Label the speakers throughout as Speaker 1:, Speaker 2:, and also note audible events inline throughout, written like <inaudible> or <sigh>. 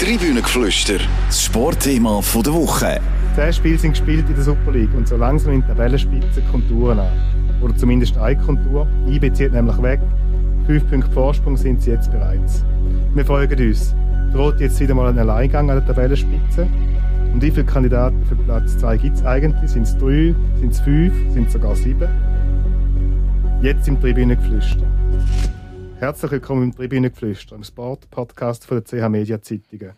Speaker 1: Tribünengeflüster, das Sportthema der Woche.
Speaker 2: Zehn Spiele sind gespielt in der Super League und so langsam in der Tabellenspitze Konturen an. Oder zumindest eine Kontur. IB zieht nämlich weg. Fünf Punkte Vorsprung sind sie jetzt bereits. Wir folgen uns. Droht jetzt wieder mal ein Alleingang an der Tabellenspitze? Und wie viele Kandidaten für Platz 2 gibt es eigentlich? Sind es drei? Sind es fünf? Sind es sogar sieben? Jetzt im Tribünengeflüster. Herzlich willkommen im Tribünengeflüster, einem Sport-Podcast von der CH Media Zeitungen.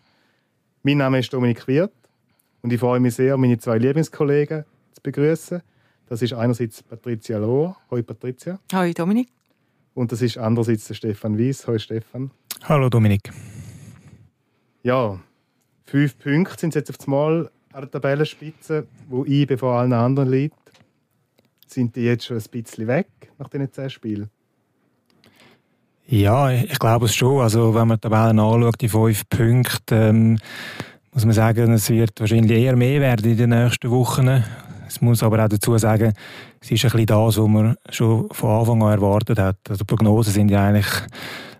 Speaker 2: Mein Name ist Dominik Wirth und ich freue mich sehr, meine zwei Lieblingskollegen zu begrüßen. Das ist einerseits Patricia Lohr. Hallo Patricia.
Speaker 3: Hallo Dominik.
Speaker 2: Und das ist andererseits der Stefan Wies. Hallo Stefan.
Speaker 4: Hallo Dominik.
Speaker 2: Ja, fünf Punkte sind jetzt auf das Mal an der Tabellenspitze, wo ich vor allen anderen liegt. Sind die jetzt schon ein bisschen weg nach diesen zehn Spielen?
Speaker 4: Ja, ich glaube es schon. Also wenn man die Tabelle anschaut, die fünf Punkte, ähm, muss man sagen, es wird wahrscheinlich eher mehr werden in den nächsten Wochen. Es muss aber auch dazu sagen, es ist ein bisschen das, was man schon von Anfang an erwartet hat. Also die Prognosen sind ja eigentlich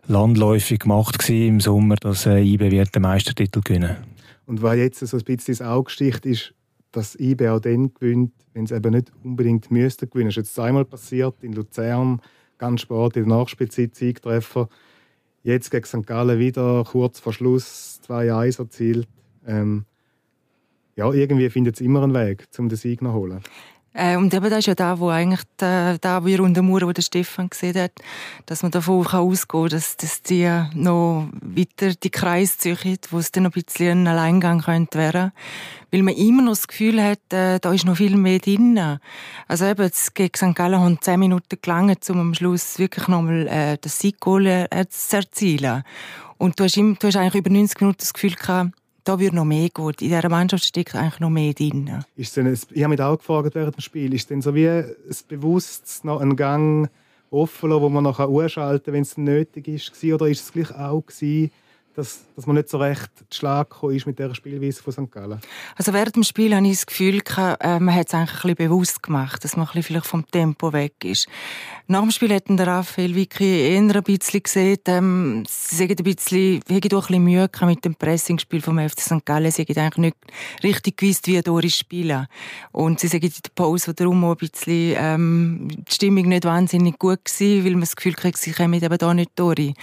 Speaker 4: landläufig gemacht im Sommer, dass äh, IB wird den Meistertitel gewinnen.
Speaker 2: Und was jetzt so ein bisschen ins Auge sticht, ist, dass IB auch dann gewinnt, wenn es eben nicht unbedingt müsste gewinnen. Das ist jetzt zweimal passiert in Luzern ganz spät in der Nachspielzeit Siegtreffer. Jetzt gegen St. Gallen wieder kurz vor Schluss 2-1 erzielt. Ähm, ja, irgendwie findet es immer einen Weg, um den Sieg zu holen.
Speaker 3: Äh, und eben das ist ja da, wo eigentlich da, da wie rund um wo der Stefan gesehen hat, dass man davon kann ausgehen kann, dass, dass die noch weiter die Kreise ziehen, wo es dann noch ein bisschen ein Alleingang könnte werden. Weil man immer noch das Gefühl hat, äh, da ist noch viel mehr drin. Also eben, jetzt gegen St. Gallen haben zehn Minuten gelangt, um am Schluss wirklich nochmal äh, das Sieggoal äh, zu erzielen. Und du hast, immer, du hast eigentlich über 90 Minuten das Gefühl gehabt, da würde noch mehr gehen. In dieser Mannschaft steckt eigentlich noch mehr drin.
Speaker 2: Ist denn, ich habe mich auch gefragt während dem Spiel, ist denn so wie ein bewusst noch ein Gang offen, wo man noch ausschalten kann, wenn es nötig ist? Oder ist es gleich auch gewesen, dass, dass man nicht so recht zu Schlag ist mit dieser Spielweise von St. Gallen?
Speaker 3: Also während dem Spiel habe ich das Gefühl, äh, man hat es eigentlich ein bisschen bewusst gemacht, dass man vielleicht vom Tempo weg ist. Nach dem Spiel hat der Raphael Vicky eher ein bisschen gesehen, ähm, sie haben ein bisschen, haben ein bisschen Mühe mit dem Pressingspiel vom FC St. Gallen. Sie haben eigentlich nicht richtig gewusst, wie Doris spielen. Und sie sagen in der Pause darum auch ein bisschen, ähm, die Stimmung nicht wahnsinnig gut gewesen, weil man das Gefühl kriegt, sie kommen eben da nicht durch.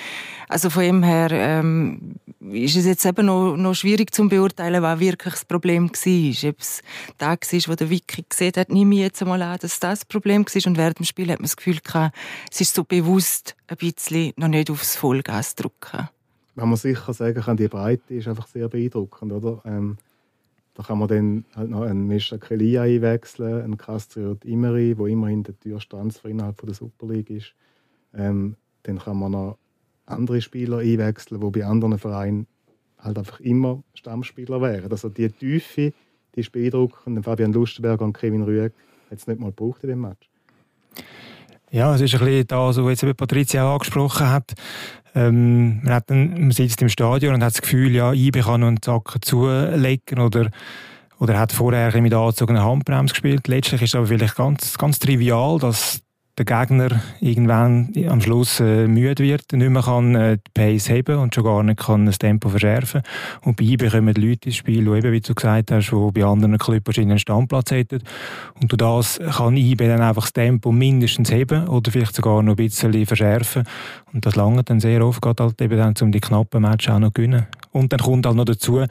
Speaker 3: Also von dem her, ähm, ist es jetzt eben noch, noch schwierig zu beurteilen, was wirklich das Problem war. Ob es da war, wo der Vicky gesehen hat, nehme ich jetzt einmal an, dass das das Problem war. Und während dem Spiel hat man das Gefühl gehabt, es ist so bewusst ein bisschen noch nicht aufs Vollgas drücken.
Speaker 2: Man sicher sagen kann, die Breite ist einfach sehr beeindruckend, oder? Ähm, da kann man dann halt noch einen Mischa Kelia einwechseln, einen Castriot Imeri, der immerhin der Türstanz innerhalb der Super League ist. Ähm, dann kann man noch andere Spieler einwechseln, die bei anderen Vereinen halt einfach immer Stammspieler wären. Also die Tiefe, die beeindruckend. Fabian Lustenberger und Kevin Rüegg hat es nicht mal gebraucht in dem Match.
Speaker 4: Ja, es ist ein bisschen das, was jetzt Patricia auch angesprochen hat. Ähm, man, hat dann, man sitzt im Stadion und hat das Gefühl, ja, ich kann einen Zacken zulegen oder oder hat vorher mit angezogener Handbremse gespielt. Letztlich ist es aber vielleicht ganz, ganz trivial, dass der Gegner irgendwann am Schluss äh, müde wird, nicht mehr kann äh, die Pace heben und schon gar nicht kann das Tempo verschärfen. Und bei ihm bekommen Leute ins Spiel, die eben, wie du gesagt hast, die bei anderen Clubs wahrscheinlich einen Standplatz hätten. Und durch das kann IB dann einfach das Tempo mindestens heben oder vielleicht sogar noch ein bisschen verschärfen. Und das lange dann sehr oft, geht halt eben dann, um die knappen Matches auch noch zu gewinnen. Und dann kommt halt noch dazu,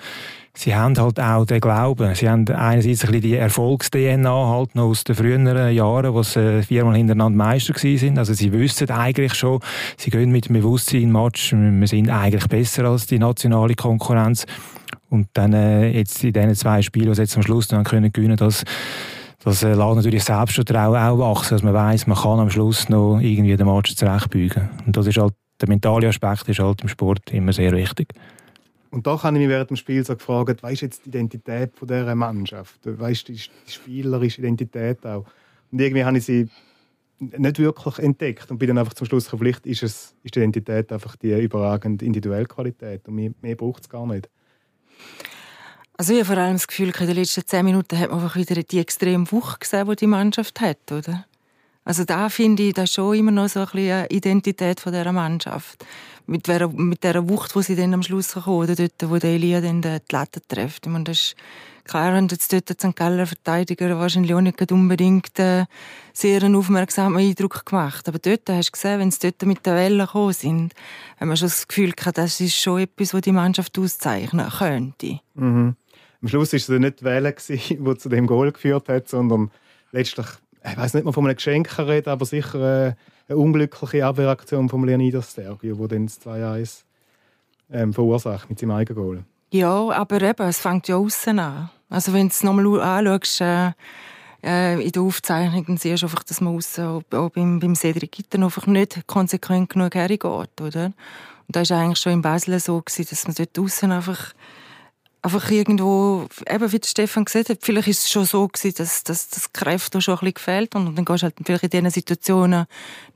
Speaker 4: sie haben halt auch den Glauben. Sie haben einerseits ein bisschen die Erfolgs-DNA halt noch aus den früheren Jahren, wo sie viermal hintereinander Meister sind. Also sie wissen eigentlich schon, sie gehen mit dem Bewusstsein in Match, wir sind eigentlich besser als die nationale Konkurrenz. Und dann äh, jetzt in diesen zwei Spielen, die sie jetzt am Schluss dann können gewinnen, das das äh, lässt natürlich Selbstvertrauen auch wachsen, dass man weiß, man kann am Schluss noch irgendwie den Match zurechtbügen. Und das ist halt, der mentale Aspekt ist halt im Sport immer sehr wichtig.
Speaker 2: Und da habe ich mich während dem Spiel so gefragt, was ist jetzt die Identität von dieser Mannschaft? Weißt du, die, die spielerische Identität auch? Und irgendwie habe ich sie nicht wirklich entdeckt und bin dann einfach zum Schluss gekommen, vielleicht ist, es, ist die Identität einfach die überragende individuelle Qualität und mehr, mehr braucht es gar nicht.
Speaker 3: Also ich habe vor allem das Gefühl, in den letzten zehn Minuten hat man einfach wieder die extreme Wucht gesehen, die die Mannschaft hat, oder? Also da finde ich das schon immer noch so ein bisschen eine Identität von dieser Mannschaft. Mit der, mit der Wucht, wo sie dann am Schluss kommen, oder dort, wo der Elia dann die Latte trifft. Ich meine, das ist klar, und jetzt dort St. Galler Verteidiger wahrscheinlich auch nicht unbedingt äh, sehr einen aufmerksamen Eindruck gemacht. Aber dort hast du gesehen, wenn sie dort mit der Welle gekommen sind, haben wir schon das Gefühl gehabt, das ist schon etwas, was die Mannschaft auszeichnen könnte.
Speaker 2: Mhm. Am Schluss war es nicht die Welle, die zu dem Goal geführt hat, sondern letztlich, ich weiß nicht mal von einem Geschenk reden, aber sicher äh, eine unglückliche Abwehraktion von Leonidas Stergio, die dann das 2-1 ähm, verursacht mit seinem eigenen Goal.
Speaker 3: Ja, aber eben, es fängt ja außen an. Also wenn du es nochmal anschaust, äh, äh, in der Aufzeichnung, dann siehst du einfach, dass man aussen, auch, auch beim, beim Cedric Gitten einfach nicht konsequent genug hergeht, oder? Und das war eigentlich schon in Basel so, gewesen, dass man dort außen einfach einfach irgendwo, eben wie Stefan gesagt hat, vielleicht ist es schon so gewesen, dass, dass das Kräfte schon ein bisschen gefehlt und dann gehst du halt vielleicht in diesen Situationen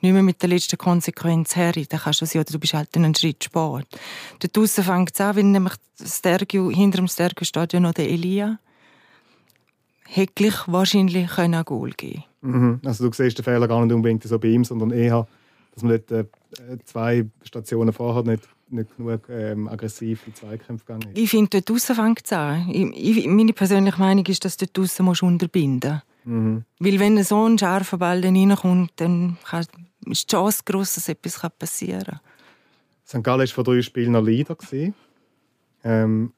Speaker 3: nicht mehr mit der letzten Konsequenz her. Dann kannst du sie, oder du bist halt einen Schritt spät. Dort draussen fängt es an, wenn nämlich Stergio, hinter dem Stergio-Stadion noch der Elia hätte wahrscheinlich ein Goal geben
Speaker 2: mhm. Also du siehst den Fehler gar nicht unbedingt so bei ihm, sondern eher, dass man dort äh, zwei Stationen vorher nicht nicht genug ähm, aggressiv in Zweikämpfe gegangen ist.
Speaker 3: Ich finde, dort draussen fängt es an. Ich, ich, meine persönliche Meinung ist, dass du dort draussen musst unterbinden mhm. Weil wenn so ein scharfer Ball dann reinkommt, dann kann, ist die Chance groß, dass etwas passieren kann.
Speaker 2: St. Gallen war vor drei Spielen noch Leader. Ähm,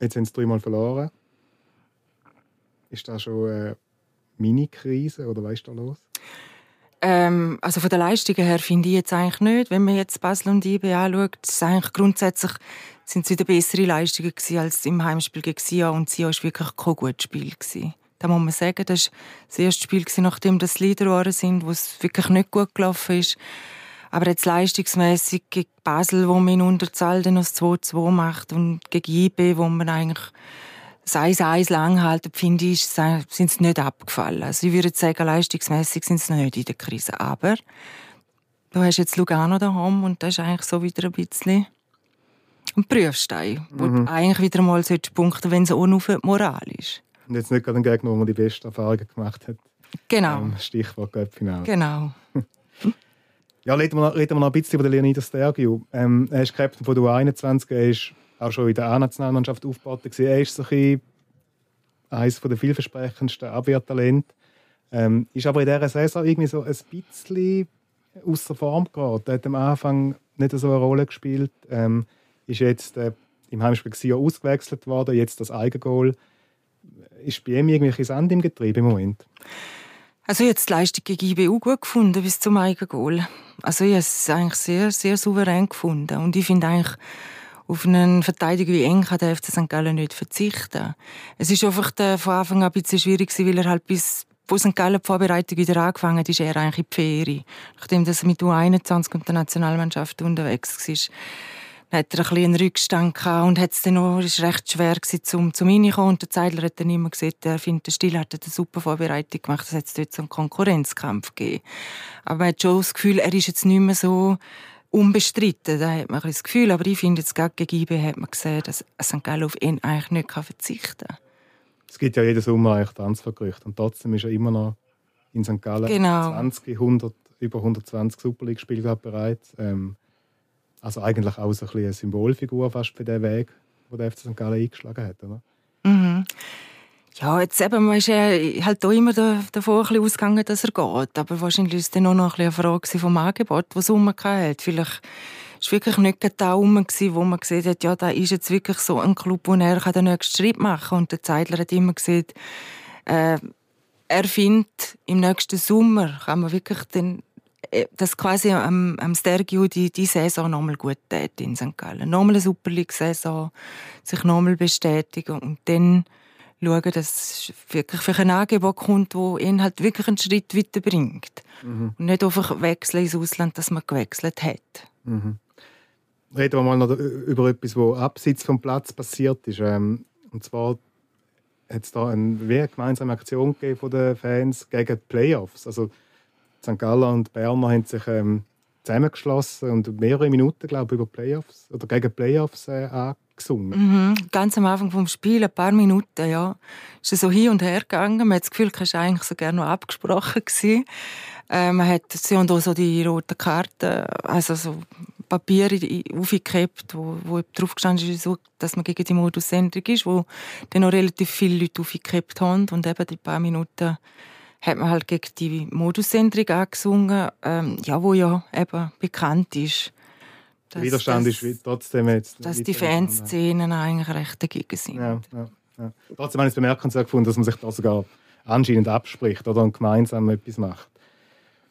Speaker 2: jetzt haben sie dreimal verloren. Ist das schon eine Mini-Krise oder was ist da los?
Speaker 3: Ähm, also von der Leistung her finde ich jetzt eigentlich nicht. Wenn man jetzt Basel und IB anschaut, ist eigentlich grundsätzlich sind es wieder bessere Leistungen gewesen als im Heimspiel gegen Sia und Sia war wirklich kein gutes Spiel gewesen. Da muss man sagen, das war das erste Spiel gewesen, nachdem das Leader waren sind, wo es wirklich nicht gut gelaufen ist. Aber jetzt leistungsmäßig gegen Basel, wo man in Unterzahl dann noch 2-2 macht und gegen IB, wo man eigentlich sei es eins lang halten, finde ich, sind sie nicht abgefallen. Also ich würde sagen, leistungsmäßig sind sie noch nicht in der Krise. Aber du hast jetzt Lugano daheim und das ist eigentlich so wieder ein bisschen ein Prüfstein, wo mhm. du eigentlich wieder mal punkten wenn es auch nur für die Moral ist.
Speaker 2: Und jetzt nicht gerade ein Gegner, wo man die besten Erfahrungen gemacht hat.
Speaker 3: Genau.
Speaker 2: Ähm, Stichwort Göppfinale.
Speaker 3: Genau. <laughs>
Speaker 2: ja, reden wir, noch, reden wir noch ein bisschen über den Leonidas Stergiou. Ähm, er ist Captain von der U21, er ist auch schon in der A-Nationalmannschaft aufgebaut. Er ist so ein eines der vielversprechendsten Abwehrtalente. Ähm, ist aber in dieser Saison irgendwie so ein bisschen außer Form geraten. Er hat am Anfang nicht so eine Rolle gespielt. Ähm, ist jetzt äh, im Heimspiel Sion ausgewechselt worden, jetzt das Eigengoal. Ist bei ihm irgendwelche Sand im Getriebe im Moment?
Speaker 3: Also jetzt die Leistung gegen IBU gut gefunden bis zum Eigengoal. Also ich habe es eigentlich sehr, sehr souverän gefunden. Und ich finde eigentlich, auf einen Verteidiger wie Eng kann der FC St. Gallen nicht verzichten. Es ist einfach von Anfang an ein bisschen schwierig weil er halt bis wo St. Gallen die Vorbereitung wieder angefangen hat, ist er eigentlich in die Ferien. Nachdem er mit U21 und der Nationalmannschaft unterwegs war, hat er ein einen Rückstand gehabt und hat es dann auch, ist recht schwer gewesen, zum, zum reinkommen. Und der Zeidler hat dann immer gesagt, er findet, der Stil hat eine super Vorbereitung gemacht, es hat dort so einen Konkurrenzkampf gegeben. Aber man hat schon das Gefühl, er ist jetzt nicht mehr so unbestritten. Da hat man ein das Gefühl. Aber ich finde, jetzt gerade gegen IB hat man gesehen, dass St. Gallen auf ihn eigentlich nicht verzichten kann.
Speaker 2: Es gibt ja jeden Sommer eigentlich Transfergerüchte. Und trotzdem ist er immer noch in St. Gallen
Speaker 3: genau.
Speaker 2: 20, 100, über 120 Super League-Spiele bereit. Ähm, also eigentlich auch so ein eine Symbolfigur fast für den Weg, den der FC St. Gallen eingeschlagen hat. Oder?
Speaker 3: Mhm. Ja, jetzt eben, man ist ja halt auch immer davon ein ausgegangen, dass er geht. Aber wahrscheinlich war es dann auch noch ein eine Frage vom Angebot, das es hat. Vielleicht war es wirklich nicht da rum, wo man gesehen hat, ja, da ist jetzt wirklich so ein Club, wo er den nächsten Schritt machen kann. Und der Zeidler hat immer gesagt, äh, er findet, im nächsten Sommer kann man wirklich den, äh, dass quasi am, am Stergio die, die Saison nochmal gut tät in St. Gallen. Nochmal eine Super League-Saison, sich nochmal bestätigen und dann schauen, dass es wirklich für ein Angebot kommt, das ihn halt wirklich einen Schritt weiterbringt. Mhm. Und nicht einfach wechseln ins Ausland, dass man gewechselt hat.
Speaker 2: Mhm. Reden wir mal noch über etwas, was abseits vom Platz passiert ist. Ähm, und zwar hat es da eine, eine gemeinsame Aktion gegeben von den Fans gegen die Playoffs. Also St. Gallen und Berner haben sich ähm, zusammengeschlossen und mehrere Minuten, glaube ich, über Playoffs oder gegen Playoffs äh, gesungen.
Speaker 3: Mhm. Ganz am Anfang vom Spiel, ein paar Minuten, ja, ist so hin und her gegangen. Man hat das Gefühl, es war eigentlich so gerne noch abgesprochen gewesen. Äh, man hat sie und auch so die roten Karten, also so Papier aufgeklebt, wo, wo drauf gestanden ist, dass man gegen die Modusänderung ist, wo dann noch relativ viele Leute aufgeklebt haben und eben die paar Minuten hat man halt gegen die Modusänderung angesungen, ähm, ja, wo ja eben bekannt ist.
Speaker 2: Der Widerstand dass, ist trotzdem jetzt...
Speaker 3: Dass die Fanszenen eigentlich recht dagegen sind.
Speaker 2: Ja, ja, ja. Trotzdem habe ich es bemerkenswert gefunden, dass man sich da sogar anscheinend abspricht oder gemeinsam etwas macht.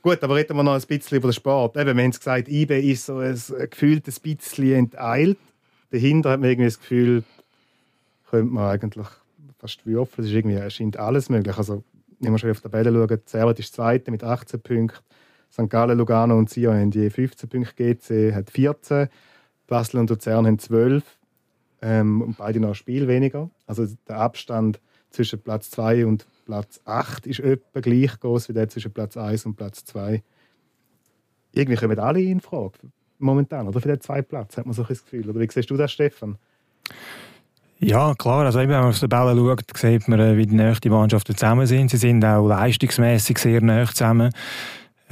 Speaker 2: Gut, aber reden wir noch ein bisschen über den Sport. Eben, wir haben es gesagt, IB ist so ein, gefühlt ein bisschen enteilt. Dahinter hat man irgendwie das Gefühl, könnte man eigentlich fast würfeln. Es ist irgendwie, scheint alles möglich. Also, wenn wir schon auf die Tabelle schauen, Servet ist Zweite mit 18 Punkten. St. Gallen, Lugano und Sion haben je 15 Punkte, GC hat 14, Basel und Luzern haben 12 ähm, und beide noch ein Spiel weniger. Also der Abstand zwischen Platz 2 und Platz 8 ist etwa gleich groß wie der zwischen Platz 1 und Platz 2. Irgendwie kommen alle in Frage. Momentan, oder? Für den zweiten Platz hat man so ein Gefühl. Oder wie siehst du das, Stefan?
Speaker 4: Ja, klar. Also, wenn man auf die Bälle schaut, sieht man, äh, wie die Mannschaften zusammen sind. Sie sind auch leistungsmäßig sehr nah zusammen.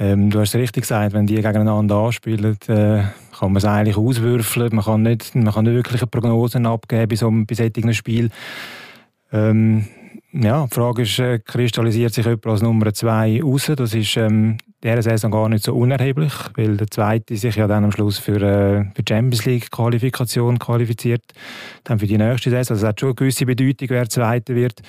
Speaker 4: Ähm, du hast richtig gesagt, wenn die gegeneinander anspielen, äh, kann man es eigentlich auswürfeln. Man kann nicht, man kann nicht wirklich Prognosen abgeben bei so einem bei Spiel. Ähm, ja, die Frage ist, äh, kristallisiert sich jemand als Nummer zwei raus? Das ist ähm, dieser Saison gar nicht so unerheblich, weil der Zweite sich ja dann am Schluss für, äh, die Champions League Qualifikation qualifiziert, dann für die nächste Saison. Also es hat schon eine gewisse Bedeutung, wer Zweiter wird.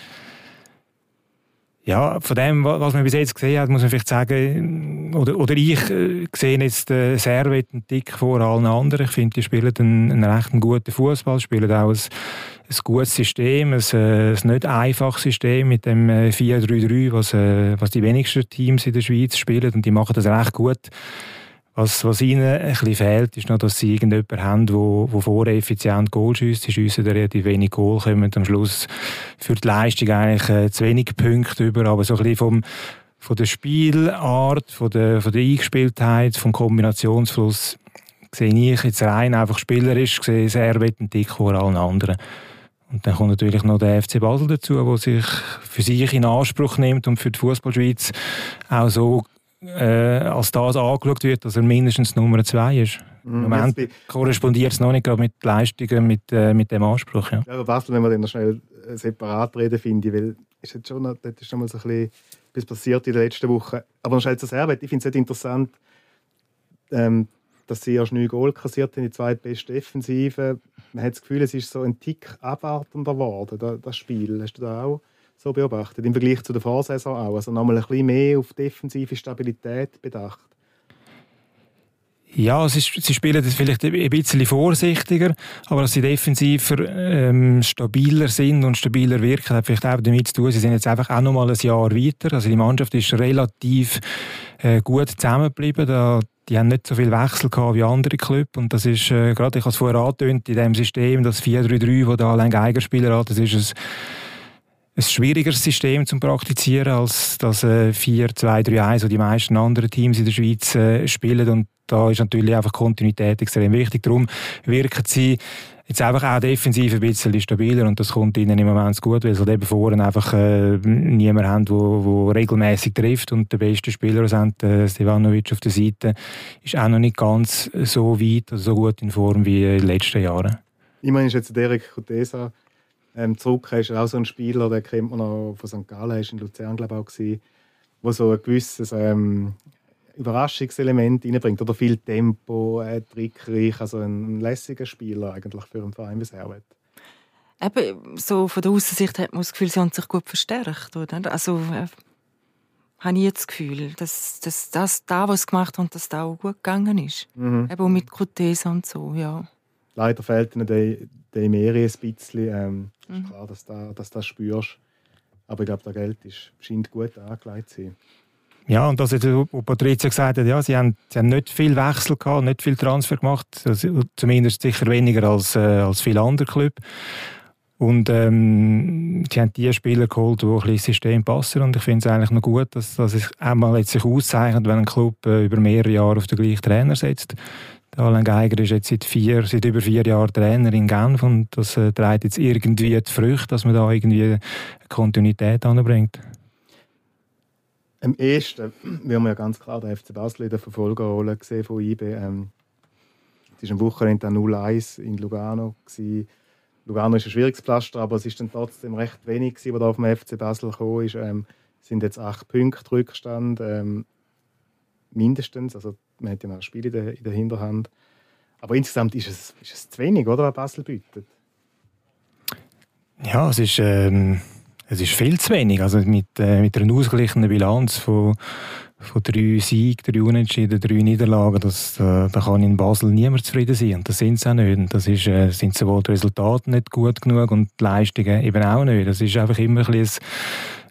Speaker 4: Ja, von dem, was man bis jetzt gesehen hat, muss man vielleicht sagen, oder, oder ich äh, sehe jetzt äh, Servet einen Tick vor allen anderen. Ich finde, die spielen einen, einen recht guten Fußball, spielen auch ein, ein gutes System, ein, äh, ein nicht einfaches System mit dem 4-3-3, äh, was, äh, was die wenigsten Teams in der Schweiz spielen und die machen das recht gut. Was, was ihnen ein bisschen fehlt, ist noch, dass sie irgendjemanden haben, wo, wo vorher effizient Goal schießt. Sie schiessen relativ wenig Goal, kommen am Schluss für die Leistung eigentlich äh, zu wenig Punkte über, aber so ein bisschen vom, von der Spielart, von der, von der Eingespieltheit, vom Kombinationsfluss sehe ich jetzt rein einfach spielerisch gesehen sehr einen Tick vor allen anderen. Und dann kommt natürlich noch der FC Basel dazu, der sich für sich in Anspruch nimmt und für die Fußballschweiz auch so äh, als das angeschaut wird, dass er mindestens Nummer zwei ist. Mhm. Im Moment korrespondiert es noch nicht gerade mit Leistungen, mit, äh, mit dem Anspruch. Ja.
Speaker 2: ja, aber Basel, wenn wir dann noch schnell äh, separat reden, finde ich, weil ist jetzt schon, das ist schon mal so ein bisschen etwas passiert in den letzten Wochen. Aber noch schnell zur Servet, ich finde es interessant, ähm, dass sie erst neun Goal kassiert in die zweitbeste Defensive. Man hat das Gefühl, es ist so ein Tick abwartender geworden, das Spiel. Hast du da auch so beobachtet, im Vergleich zu der Vorsaison auch. Also nochmal ein bisschen mehr auf defensive Stabilität bedacht.
Speaker 4: Ja, sie, sie spielen das vielleicht ein bisschen vorsichtiger, aber dass sie defensiver ähm, stabiler sind und stabiler wirken, hat vielleicht auch damit zu tun, sie sind jetzt einfach auch noch mal ein Jahr weiter. Also die Mannschaft ist relativ äh, gut zusammengeblieben. Da, die haben nicht so viel Wechsel gehabt wie andere Clubs und das ist, äh, gerade ich habe es vorher angetönt, in dem System, das 4-3-3, das da allein Geigerspieler hat, das ist ein ein schwierigeres System zu praktizieren als das äh, 4-2-3-1, wo die meisten anderen Teams in der Schweiz äh, spielen. Und da ist natürlich einfach Kontinuität extrem wichtig. Darum wirken sie jetzt einfach auch defensiv ein bisschen stabiler und das kommt ihnen im Moment gut, weil sie halt eben vorne einfach äh, niemanden haben, der wo, wo regelmäßig trifft und der beste Spieler, sind, äh, Stevanovic auf der Seite, ist auch noch nicht ganz so weit, also so gut in Form wie in den letzten Jahren.
Speaker 2: Ich meine, ist jetzt Derek Kutesa ähm, zurück. Er ist auch so ein Spieler, den kennt man noch von St. Gallen, er war in Luzern glaube ich, auch, gewesen, wo so ein gewisses ähm, Überraschungselement reinbringt. Oder viel Tempo, äh, trickreich, also ein, ein lässiger Spieler eigentlich für einen Verein wie Servet.
Speaker 3: Eben, so von der Aussicht hat man das Gefühl, sie haben sich gut verstärkt. Oder? Also, äh, habe ich jetzt das Gefühl, dass, dass das, da, was sie gemacht haben, dass das auch gut gegangen ist. Mhm. Eben mit Cortese und so, ja.
Speaker 2: Leider fehlt ihnen der, der Meri ein bisschen. Ähm, mhm. ist klar, dass du das, dass das spürst. Aber ich glaube, das Geld ist, scheint gut angelegt zu sein.
Speaker 4: Ja, und das, was Patricia gesagt hat, ja, sie haben, sie haben nicht viel Wechsel gehabt, nicht viel Transfer gemacht, also, zumindest sicher weniger als, äh, als viele andere Clubs. Und ähm, sie haben die Spieler geholt, die ein bisschen ins System passen. Und ich finde es eigentlich noch gut, dass, dass es einmal jetzt sich auszeichnet, wenn ein Club äh, über mehrere Jahre auf den gleichen Trainer setzt. Der Alain Geiger ist jetzt seit, vier, seit über vier Jahren Trainer in Genf und das äh, trägt jetzt irgendwie die Früchte, dass man da irgendwie eine Kontinuität anbringt.
Speaker 2: Am ehesten, wir haben ja ganz klar den FC Basel in der Verfolgerrolle gesehen von IB. Ähm, Es war am Wochenende 0-1 in Lugano. Gewesen. Lugano ist ein schwieriges Pflaster, aber es ist dann trotzdem recht wenig, was da auf dem FC Basel gekommen ist. Ähm, sind jetzt acht Punkte Rückstand, ähm, mindestens. Also man hat ja noch ein Spiel in der, in der Hinterhand. Aber insgesamt ist es, ist es zu wenig, oder, was Basel bietet.
Speaker 4: Ja, es ist, ähm, es ist viel zu wenig. Also mit, äh, mit einer ausgeglichenen Bilanz von, von drei Siegen, drei Unentschieden, drei Niederlagen, das, äh, da kann in Basel niemand zufrieden sein. Und das sind sie auch nicht. Und das ist, äh, sind sowohl die Resultate nicht gut genug und die Leistungen eben auch nicht. Das ist einfach immer ein bisschen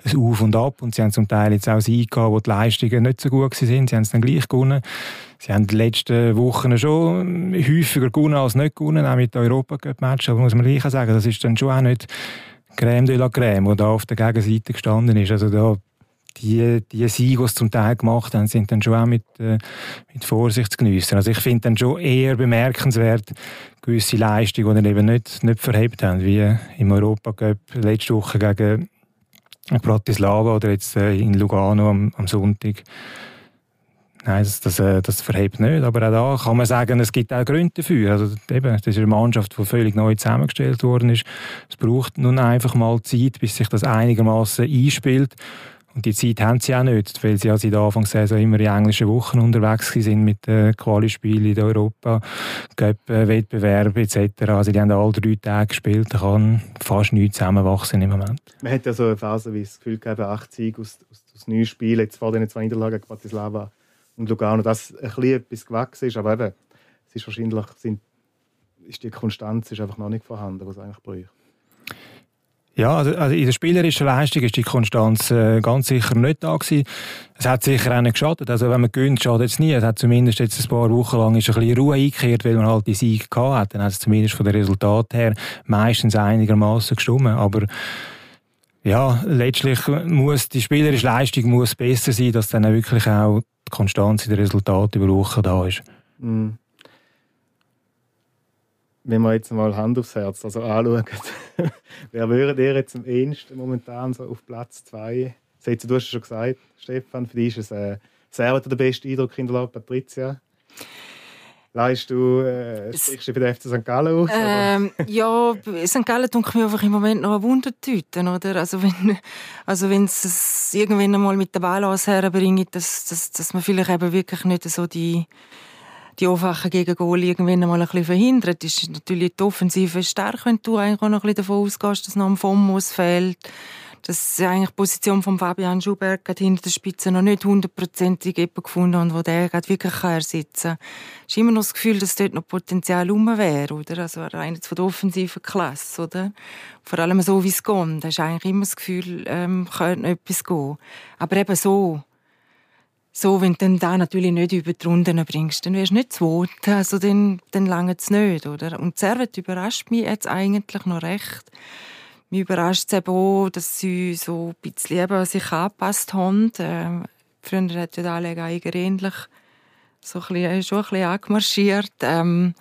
Speaker 4: ein Auf und Ab. Und sie haben zum Teil jetzt auch Siege gehabt, wo die Leistungen nicht so gut waren. Sie haben es dann gleich gewonnen. Sie haben die letzten Wochen schon häufiger gewonnen als nicht gewonnen, auch mit Europacup-Match. Aber muss man gleich sagen, das ist dann schon auch nicht Crème de la Crème, die da auf der Gegenseite gestanden ist. Also da die, die Siege, die sie zum Teil gemacht haben, sind dann schon auch mit, äh, mit Vorsicht zu geniessen. Also ich finde dann schon eher bemerkenswert gewisse Leistungen, die eben nicht, nicht verhebt haben, wie im Europacup letzte Woche gegen Bratislava oder jetzt äh, in Lugano am, am Sonntag. Nein, das, das, äh, das verhebt nicht. Aber auch da kann man sagen, es gibt auch Gründe dafür. Also eben, das ist eine Mannschaft, die völlig neu zusammengestellt worden ist. Es braucht nun einfach mal Zeit, bis sich das einigermaßen einspielt. Und die Zeit haben sie auch nicht, weil sie ja seit Anfang Saison immer in englischen Wochen unterwegs sind mit den Quali-Spielen in Europa, Cup-Wettbewerb etc. Also die haben alle drei Tage gespielt, da kann fast nichts zusammenwachsen im Moment.
Speaker 2: Man hat ja so eine Phase wie das Gefühl gehabt, acht Siege aus, aus, aus neun Spielen, jetzt vor den zwei Niederlagen Bratislava und Lugano, dass ein bisschen etwas gewachsen ist, aber eben, es ist wahrscheinlich, sind, ist die Konstanz ist einfach noch nicht vorhanden, was eigentlich bräuchte.
Speaker 4: Ja, also, also in der spielerischen Leistung ist die Konstanz äh, ganz sicher nicht da gewesen. Es hat sicher auch nicht geschadet. Also wenn man gönnt, schadet es nie. Es hat zumindest jetzt ein paar Wochen lang ist ein bisschen Ruhe eingekehrt, weil man halt die Siege gehabt hat. Dann hat es zumindest von den Resultaten her meistens einigermaßen gestimmt. Aber ja, letztlich muss die spielerische Leistung muss besser sein, dass dann wirklich auch die Konstanz in den Resultaten über Wochen da ist. Mm
Speaker 2: wenn wir jetzt mal Hand aufs Herz also anschauen, <laughs> wer würde ihr jetzt am ehesten momentan so auf Platz 2 setzen? Du hast es schon gesagt, Stefan, für dich ist es äh, selber der beste Eindruck in der La Patricia. Leist du, äh, sprichst du für den FC St. Gallen aus?
Speaker 3: Ähm, ja, St. Gallen tut mir einfach im Moment noch eine Wundertüte, oder? Also wenn, also wenn es irgendwann einmal mit der Balance herbringt, dass, dass, dass man vielleicht eben wirklich nicht so die die Anfachen gegen Goal irgendwann mal ein bisschen verhindert. ist natürlich die Offensive stark, wenn du eigentlich auch noch ein bisschen davon ausgehst, dass noch ein FOM ausfällt. Dass eigentlich die Position von Fabian Schuberg hinter der Spitze noch nicht hundertprozentig gefunden und wo der wirklich ersetzen kann. Es ist immer noch das Gefühl, dass dort noch Potenzial herum wäre, oder? Also rein von der offensiven Klasse, oder? Vor allem so, wie es geht. Da ist eigentlich immer das Gefühl, ähm, könnte noch etwas gehen. Aber eben so, so, wenn du dann da natürlich nicht über die Runden bringst, dann wirst du nicht zweiter, also dann, dann lange es nicht, oder? Und Servet überrascht mich jetzt eigentlich noch recht. Mich überrascht es eben auch, dass sie so ein bisschen eben sich angepasst haben. Ähm, früher hat ja der Anleger ähnlich so ein bisschen, schon ein bisschen angemarschiert. Ähm,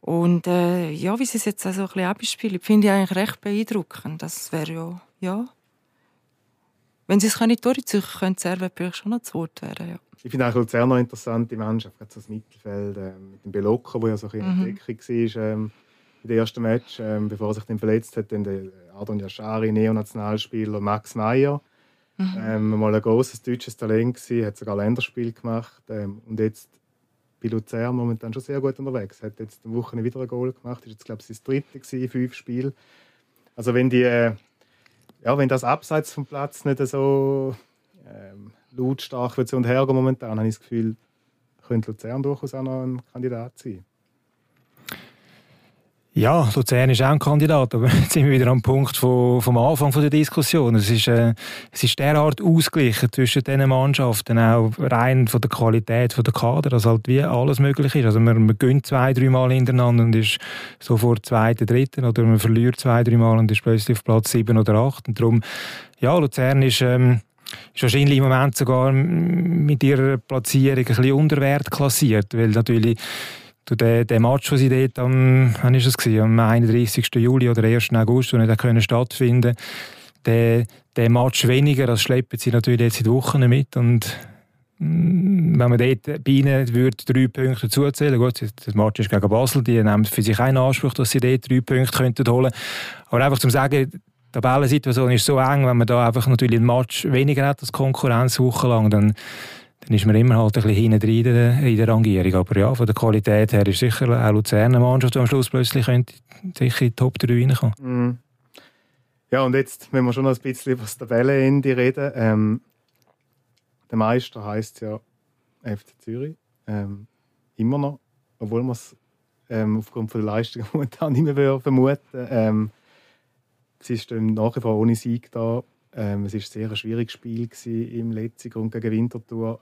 Speaker 3: und äh, ja, wie sie es jetzt also ein bisschen abspielen, finde ich eigentlich recht beeindruckend. Das wäre ja, ja wenn sie es nicht durchziehen können, könnte Servet schon noch zu Wort werden. Ja.
Speaker 2: Ich finde auch Luzern noch interessant, die Mannschaft, gerade das Mittelfeld äh, mit dem Belocco, der ja so ein mhm. in Deckung war ähm, im ersten Match, ähm, bevor er sich dann verletzt hat, dann der Adon Yashari, Neonationalspieler Max Meyer, mhm. ähm, mal ein großes deutsches Talent gewesen, hat sogar Länderspiel gemacht ähm, und jetzt bei Luzern momentan schon sehr gut unterwegs. Hat jetzt eine Woche wieder ein Goal gemacht, ist jetzt glaube ich das dritte gewesen, fünf Spiele. Also wenn die äh, ja, wenn das abseits vom Platz nicht so ähm, lautstark wird und her momentan, habe ich das Gefühl, könnte Luzern durchaus auch noch ein Kandidat sein.
Speaker 4: Ja, Luzern ist auch ein Kandidat, aber <laughs> jetzt sind wir wieder am Punkt von, vom Anfang der Diskussion. Es ist, äh, es ist derart ausgeglichen zwischen diesen Mannschaften, auch rein von der Qualität von der Kader, dass halt wie alles möglich ist. Also man, man gönnt zwei, dreimal hintereinander und ist sofort zweiter, dritter oder man verliert zwei, dreimal und ist plötzlich auf Platz sieben oder acht. Und darum, ja, Luzern ist... Ähm, ist wahrscheinlich im Moment sogar mit ihrer Platzierung ein bisschen unter Wert klassiert, weil natürlich Du, der, der Match, den sie dort am, wann ist es gewesen, am 31. Juli oder 1. August, wo nicht können stattfinden der, der Match weniger, das schleppen sie natürlich jetzt in Wochen mit und wenn man dort bei ihnen würde drei Punkte zuzählen gut, das Match ist gegen Basel, die nehmen für sich einen Anspruch, dass sie dort drei Punkte könnten holen Aber einfach zum sagen, die Tabellensituation ist so eng, wenn man da einfach natürlich ein Match weniger hat als Konkurrenz wochenlang, dann, dann ist man immer halt ein bisschen hinten in der, in der Rangierung. Aber ja, von der Qualität her ist sicher auch Luzern eine Mannschaft, die am Schluss plötzlich sicher in die Top 3 reinkommen.
Speaker 2: Mm. Ja, und jetzt, wenn wir schon noch ein bisschen über das Tabellenende reden, ähm, der Meister heißt ja FC Zürich. Ähm, immer noch, obwohl man es ähm, aufgrund von der Leistung <laughs> momentan nicht mehr vermuten ähm, Sie stehen nach wie vor ohne Sieg da. Ähm, es war ein sehr schwieriges Spiel im letzten Grund gegen Winterthur.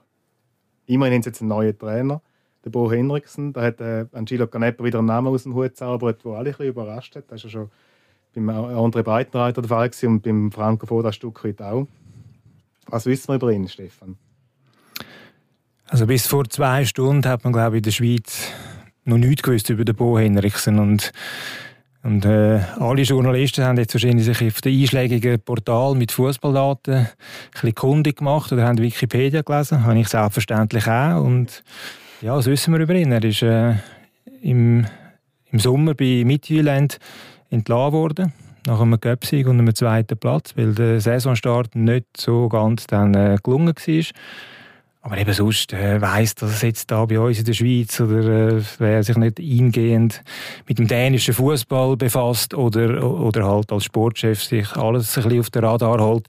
Speaker 2: Immerhin haben sie jetzt einen neuen Trainer, der Bo Henriksen. Da hat äh, Angelo Canepa wieder einen Namen aus dem Hut zaubert, der alle ein überrascht hat. Das war ja schon beim André Breitenreiter der Fall und beim Franco Foda Stück auch. Was wissen wir über ihn, Stefan?
Speaker 4: Also bis vor zwei Stunden hat man, glaube ich, in der Schweiz noch nichts gewusst über den Bo Henriksen und und äh, alle Journalisten haben jetzt wahrscheinlich sich auf dem einschlägigen Portal mit Fußballdaten ein kundig gemacht oder haben Wikipedia gelesen. Habe ich selbstverständlich auch. Und ja, was wissen wir über ihn? Er ist äh, im, im Sommer bei Midtjylland entlassen worden nach einem Göpsig und einem zweiten Platz, weil der Saisonstart nicht so ganz dann äh, gelungen war. Aber eben sonst äh, weiss, dass es jetzt da bei uns in der Schweiz oder äh, wer sich nicht eingehend mit dem dänischen Fußball befasst oder, oder halt als Sportchef sich alles ein bisschen auf den Radar holt,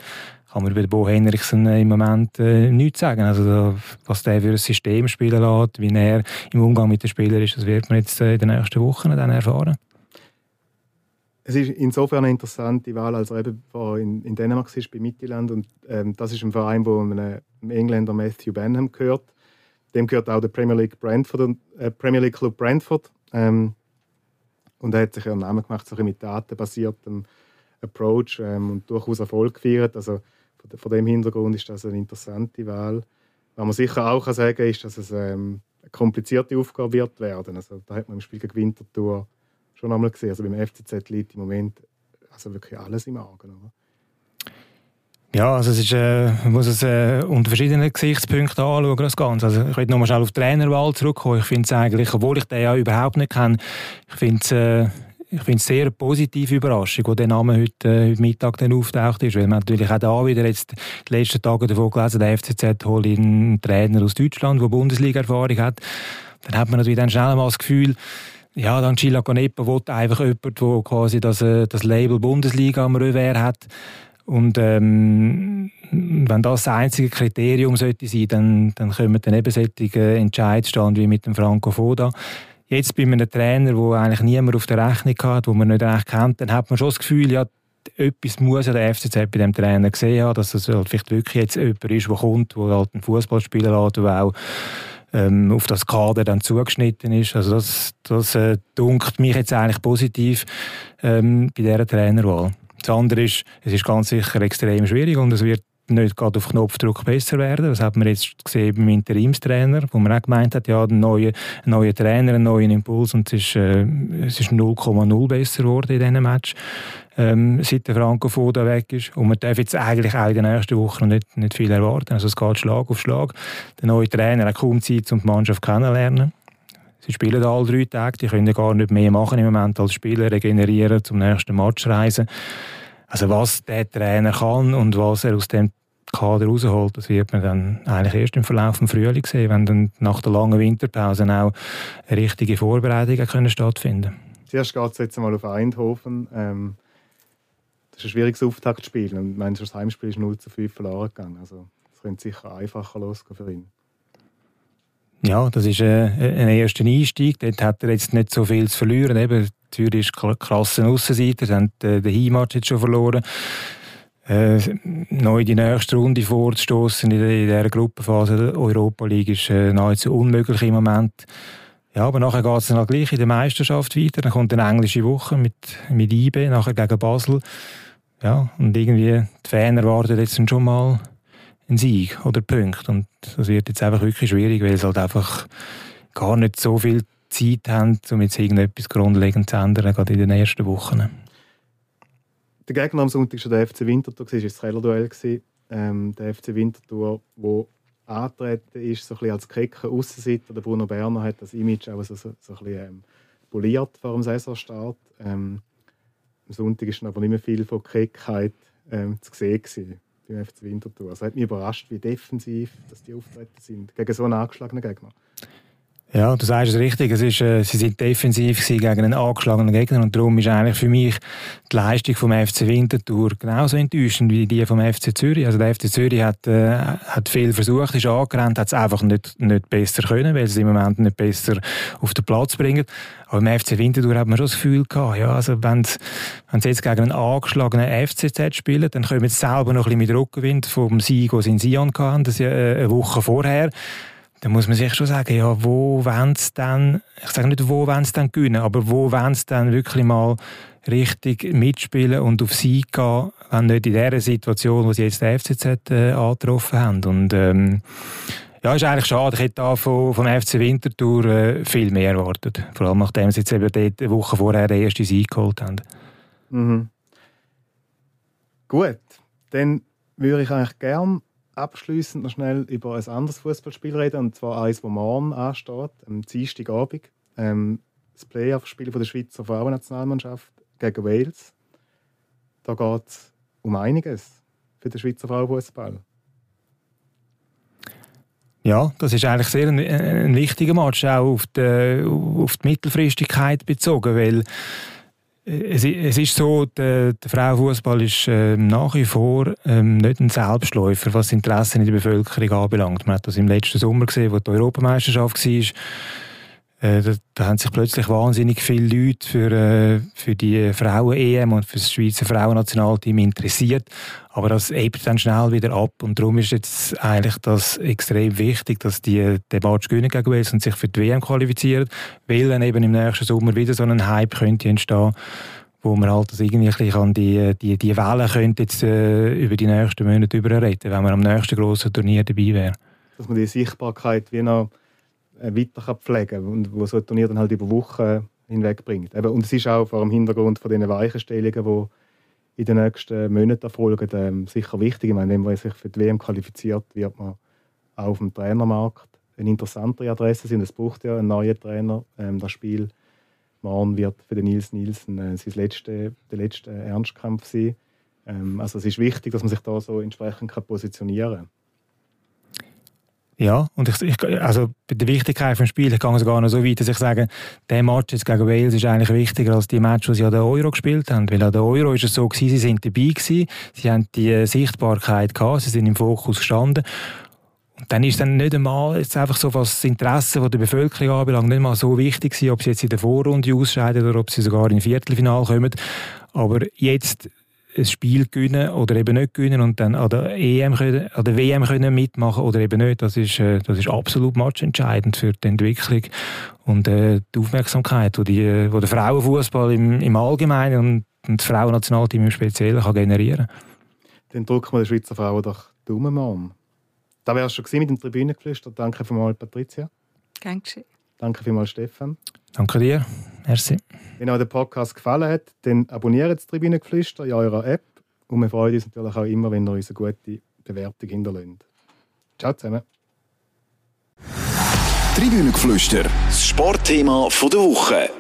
Speaker 4: kann man über Bo Henriksen äh, im Moment äh, nichts sagen. Also da, was der für ein System spielen lässt, wie er im Umgang mit den Spielern ist, das wird man jetzt äh, in den nächsten Wochen dann erfahren.
Speaker 2: Es ist insofern eine interessante Wahl, als er eben in, in Dänemark ist, bei Mittelland. Und ähm, das ist ein Verein, wo einem Engländer Matthew Benham gehört. Dem gehört auch der Premier League, Brentford, äh, Premier League Club Brentford. Ähm, und er hat sich einen Namen gemacht, so mit datenbasiertem Approach ähm, und durchaus Erfolg gefeiert. Also von dem Hintergrund ist das eine interessante Wahl. Was man sicher auch kann sagen ist, dass es ähm, eine komplizierte Aufgabe wird werden. Also da hat man im Spiel gegen Winterthur schon einmal gesehen. Also beim FCZ liegt im Moment also wirklich alles im Auge. Oder?
Speaker 4: Ja, also es ist, äh, man muss es äh, unter verschiedenen Gesichtspunkten anschauen, das Ganze. Also ich will nochmal schnell auf die Trainerwahl zurückkommen. Ich finde es eigentlich, obwohl ich den ja überhaupt nicht kenne, ich finde es äh, ich finde sehr positive Überraschung, wo der Name heute, äh, heute Mittag dann auftaucht ist, weil man natürlich auch da wieder jetzt die letzten Tage davon gelesen, der FCZ holt einen Trainer aus Deutschland, der Bundesliga-Erfahrung hat. Dann hat man natürlich dann schnell mal das Gefühl, ja, dann Gila Canepa will einfach jemand, der quasi das, äh, das Label Bundesliga am Revers hat. Und ähm, wenn das das einzige Kriterium sollte sein, dann, dann kommen dann eben solche Entscheidstand wie mit dem Franco Foda. Jetzt bei einem Trainer, wo eigentlich niemand auf der Rechnung hat, wo man nicht recht kennt, dann hat man schon das Gefühl, ja, etwas muss ja der FCZ bei dem Trainer gesehen haben, dass es halt vielleicht wirklich jetzt jemand ist, der kommt, der halt einen Fußball spielen lässt, der auch ähm, auf das Kader dann zugeschnitten ist. Also das, das äh, dunkelt mich jetzt eigentlich positiv ähm, bei dieser Trainerwahl. Das andere ist, es ist ganz sicher extrem schwierig und es wird nicht gerade auf Knopfdruck besser werden. Das hat man jetzt gesehen beim Interimstrainer, wo man auch gemeint hat, ja, ein neuer, ein neuer Trainer, einen neuen Impuls und es ist, äh, es ist 0,0 besser geworden in diesem Match, ähm, seit der Franco Foda weg ist. Und man darf jetzt eigentlich auch in den nächsten Wochen nicht, nicht viel erwarten. Also es geht Schlag auf Schlag. Der neue Trainer hat kaum Zeit, um die Mannschaft kennenzulernen. Sie spielen alle drei Tage, die können gar nicht mehr machen im Moment als Spieler, regenerieren, zum nächsten Match reisen. Also was der Trainer kann und was er aus dem Kader rausholt, das wird man dann eigentlich erst im Verlauf des Frühling sehen, wenn dann nach der langen Winterpause auch richtige Vorbereitungen können stattfinden
Speaker 2: Zuerst geht es jetzt mal auf Eindhoven. Ähm, das ist ein schwieriges Auftaktspiel und mein das Heimspiel ist 0 zu 5 verloren gegangen. Also es könnte sicher einfacher losgehen für ihn.
Speaker 4: Ja, das ist äh, ein erster Einstieg. Dort hat er jetzt nicht so viel zu verlieren. Eben, Zürich ist krasse Aussenseiter, sie haben äh, den Heimmatch jetzt schon verloren. Äh, neu die nächste Runde vorzustoßen in, in dieser Gruppenphase der Europa League ist äh, nahezu unmöglich im Moment. Ja, aber nachher geht es dann halt gleich in der Meisterschaft weiter. Dann kommt eine englische Woche mit, mit IB, nachher gegen Basel. Ja, und irgendwie die Fans erwarten jetzt schon mal einen Sieg oder Punkt. Und das wird jetzt einfach wirklich schwierig, weil es halt einfach gar nicht so viel Zeit haben, um jetzt irgendetwas grundlegend zu ändern, gerade in den ersten Wochen.
Speaker 2: Der Gegner am Sonntag war der FC Winterthur, das war das Kellerduell. Ähm, der FC Winterthur, der antreten ist, so ein als Kicker Aussenseiter. Der Bruno Berner hat das Image auch so, so, so ein bisschen ähm, poliert vor dem Saisonstart. Ähm, am Sonntag war aber nicht mehr viel von Keckheit ähm, zu sehen beim FC Winterthur. Also hat mich überrascht, wie defensiv dass die auftreten sind gegen so einen angeschlagenen Gegner.
Speaker 4: Ja, du sagst es richtig. Es ist, äh, sie sind defensiv gegen einen angeschlagenen Gegner und darum ist eigentlich für mich die Leistung vom FC Winterthur genauso enttäuschend wie die vom FC Zürich. Also der FC Zürich hat, äh, hat viel versucht, ist angerannt, hat es einfach nicht, nicht besser können, weil sie im Moment nicht besser auf den Platz bringen. Aber im FC Winterthur hat man schon das Gefühl gehabt, ja, also wenn, sie jetzt gegen einen angeschlagenen FCZ spielen, dann kommen sie selber noch ein bisschen mit Rückenwind vom Sieg, den sie in Sion hatten, das ja äh, eine Woche vorher dann muss man sich schon sagen, ja, wo wollen sie dann, ich sage nicht, wo wollen sie dann gewinnen, aber wo wollen sie dann wirklich mal richtig mitspielen und auf Sieg gehen, wenn nicht in der Situation, wo sie jetzt den FCZ äh, angetroffen haben. Und ähm, ja, ist eigentlich schade. Ich hätte da vom, vom FC Winterthur äh, viel mehr erwartet. Vor allem nachdem sie jetzt eben eine Woche vorher den ersten Sieg geholt haben.
Speaker 2: Mhm. Gut, dann würde ich eigentlich gerne abschließend noch schnell über ein anderes Fußballspiel reden, und zwar eines, das morgen ansteht, am Dienstagabend. Ähm, das Playoff-Spiel der Schweizer Frauennationalmannschaft gegen Wales. Da geht es um einiges für den Schweizer Frauenfußball.
Speaker 4: Ja, das ist eigentlich sehr ein, ein wichtiger Match, auch auf die, auf die Mittelfristigkeit bezogen, weil es, es ist so, der, der Frauenfußball ist ähm, nach wie vor ähm, nicht ein Selbstläufer, was das Interesse in der Bevölkerung anbelangt. Man hat das im letzten Sommer gesehen, wo die Europameisterschaft war äh, da, da, haben sich plötzlich wahnsinnig viele Leute für, äh, für die Frauen-EM und für das Schweizer Frauennationalteam interessiert. Aber das hebt dann schnell wieder ab. Und darum ist jetzt eigentlich das extrem wichtig, dass die den gewinnen gegen Wales und sich für die WM qualifizieren, weil dann eben im nächsten Sommer wieder so ein Hype könnte entstehen wo man halt das irgendwie bisschen die, die, die Wellen könnte jetzt äh, über die nächsten Monate überreden, wenn man am nächsten grossen Turnier dabei wäre.
Speaker 2: Dass man die Sichtbarkeit wie noch äh, weiter pflegen kann und wo so ein Turnier dann halt über Wochen hinweg bringt. Und es ist auch vor dem Hintergrund von diesen Weichenstellungen, die in den nächsten Monaten erfolgen, ähm, sicher wichtig. Ich meine, wenn man sich für die WM qualifiziert, wird man auch auf dem Trainermarkt eine interessantere Adresse sein. Es braucht ja einen neuen Trainer. Ähm, das Spiel morgen wird für den Nils Nielsen äh, sein letzte, der letzte Ernstkampf sein. Ähm, also es ist wichtig, dass man sich da so entsprechend positionieren kann.
Speaker 4: Ja, und ich, ich, also bei der Wichtigkeit des Spiels, ich gehe sogar noch so weit, dass ich sage, der Match jetzt gegen Wales ist eigentlich wichtiger als die Match, die sie an der Euro gespielt haben. Weil an der Euro ist es so gewesen, sie sind dabei gewesen, sie haben die Sichtbarkeit gehabt, sie sind im Fokus gestanden. Und dann ist dann nicht einmal jetzt einfach so, was das Interesse der Bevölkerung anbelangt, nicht mal so wichtig gewesen, ob sie jetzt in der Vorrunde ausscheiden oder ob sie sogar in Viertelfinale kommen. Aber jetzt ein Spiel gewinnen oder eben nicht gewinnen und dann an der, EM können, an der WM können mitmachen oder eben nicht, das ist, äh, das ist absolut matchentscheidend für die Entwicklung und äh, die Aufmerksamkeit, die, die, die der Frauenfußball im, im Allgemeinen und, und das Frauennationalteam im Speziellen kann generieren
Speaker 2: Dann drücken wir den Schweizer Frauen doch Daumen an. Da wärst du schon mit dem Tribünengeflüster. Danke vielmals, Patricia.
Speaker 3: Gern geschehen.
Speaker 2: Danke vielmals, Stefan.
Speaker 4: Danke dir. Merci.
Speaker 2: Wenn euch der Podcast gefallen hat, dann abonniert das Tribünengeflüster in eurer App. Und wir freuen uns natürlich auch immer, wenn ihr uns eine gute Bewertung hinterlässt. Ciao zusammen.
Speaker 1: Tribünengeflüster, das Sportthema der Woche.